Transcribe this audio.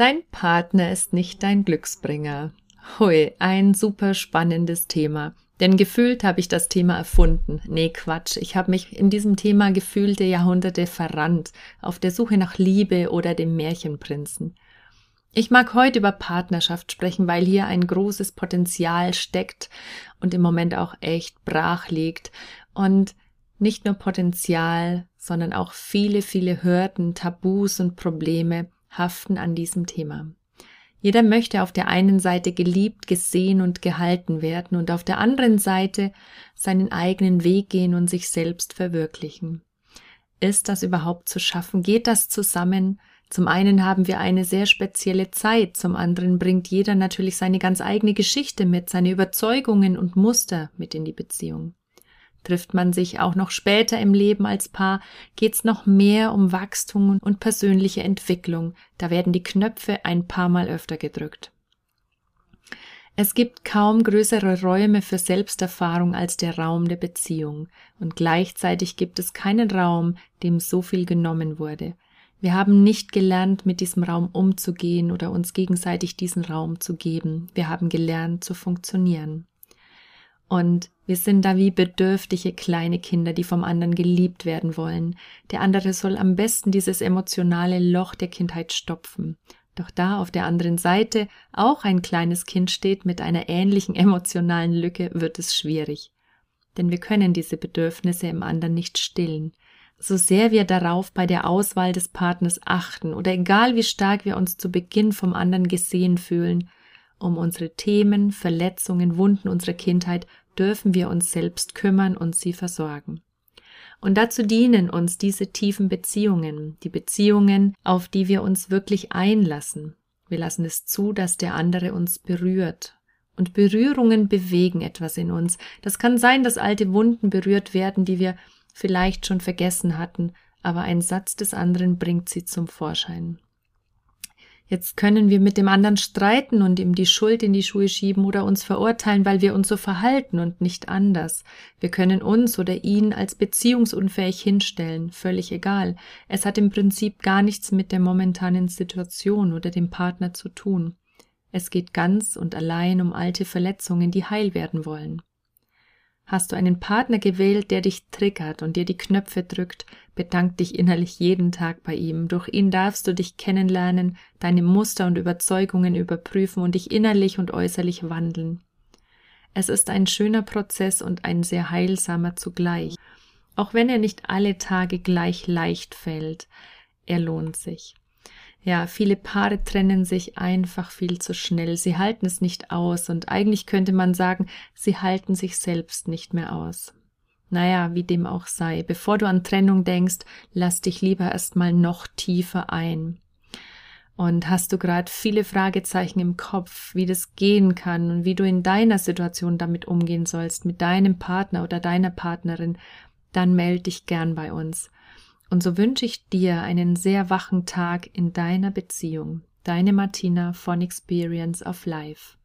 Dein Partner ist nicht dein Glücksbringer. Hui, ein super spannendes Thema. Denn gefühlt habe ich das Thema erfunden. Nee, Quatsch. Ich habe mich in diesem Thema gefühlte Jahrhunderte verrannt, auf der Suche nach Liebe oder dem Märchenprinzen. Ich mag heute über Partnerschaft sprechen, weil hier ein großes Potenzial steckt und im Moment auch echt brach liegt. Und nicht nur Potenzial, sondern auch viele, viele Hürden, Tabus und Probleme haften an diesem Thema. Jeder möchte auf der einen Seite geliebt, gesehen und gehalten werden und auf der anderen Seite seinen eigenen Weg gehen und sich selbst verwirklichen. Ist das überhaupt zu schaffen? Geht das zusammen? Zum einen haben wir eine sehr spezielle Zeit, zum anderen bringt jeder natürlich seine ganz eigene Geschichte mit, seine Überzeugungen und Muster mit in die Beziehung. Trifft man sich auch noch später im Leben als Paar, geht's noch mehr um Wachstum und persönliche Entwicklung. Da werden die Knöpfe ein paar Mal öfter gedrückt. Es gibt kaum größere Räume für Selbsterfahrung als der Raum der Beziehung, und gleichzeitig gibt es keinen Raum, dem so viel genommen wurde. Wir haben nicht gelernt, mit diesem Raum umzugehen oder uns gegenseitig diesen Raum zu geben. Wir haben gelernt zu funktionieren. Und wir sind da wie bedürftige kleine Kinder, die vom anderen geliebt werden wollen. Der andere soll am besten dieses emotionale Loch der Kindheit stopfen. Doch da auf der anderen Seite auch ein kleines Kind steht mit einer ähnlichen emotionalen Lücke, wird es schwierig. Denn wir können diese Bedürfnisse im anderen nicht stillen. So sehr wir darauf bei der Auswahl des Partners achten oder egal wie stark wir uns zu Beginn vom anderen gesehen fühlen, um unsere Themen, Verletzungen, Wunden unserer Kindheit dürfen wir uns selbst kümmern und sie versorgen. Und dazu dienen uns diese tiefen Beziehungen, die Beziehungen, auf die wir uns wirklich einlassen. Wir lassen es zu, dass der andere uns berührt. Und Berührungen bewegen etwas in uns. Das kann sein, dass alte Wunden berührt werden, die wir vielleicht schon vergessen hatten, aber ein Satz des anderen bringt sie zum Vorschein. Jetzt können wir mit dem anderen streiten und ihm die Schuld in die Schuhe schieben oder uns verurteilen, weil wir uns so verhalten und nicht anders. Wir können uns oder ihn als beziehungsunfähig hinstellen, völlig egal. Es hat im Prinzip gar nichts mit der momentanen Situation oder dem Partner zu tun. Es geht ganz und allein um alte Verletzungen, die heil werden wollen. Hast du einen Partner gewählt, der dich triggert und dir die Knöpfe drückt, bedank dich innerlich jeden Tag bei ihm. Durch ihn darfst du dich kennenlernen, deine Muster und Überzeugungen überprüfen und dich innerlich und äußerlich wandeln. Es ist ein schöner Prozess und ein sehr heilsamer zugleich. Auch wenn er nicht alle Tage gleich leicht fällt, er lohnt sich. Ja, viele Paare trennen sich einfach viel zu schnell. Sie halten es nicht aus und eigentlich könnte man sagen, sie halten sich selbst nicht mehr aus. Naja, wie dem auch sei, bevor du an Trennung denkst, lass dich lieber erstmal noch tiefer ein. Und hast du gerade viele Fragezeichen im Kopf, wie das gehen kann und wie du in deiner Situation damit umgehen sollst, mit deinem Partner oder deiner Partnerin, dann melde dich gern bei uns. Und so wünsche ich dir einen sehr wachen Tag in deiner Beziehung. Deine Martina von Experience of Life.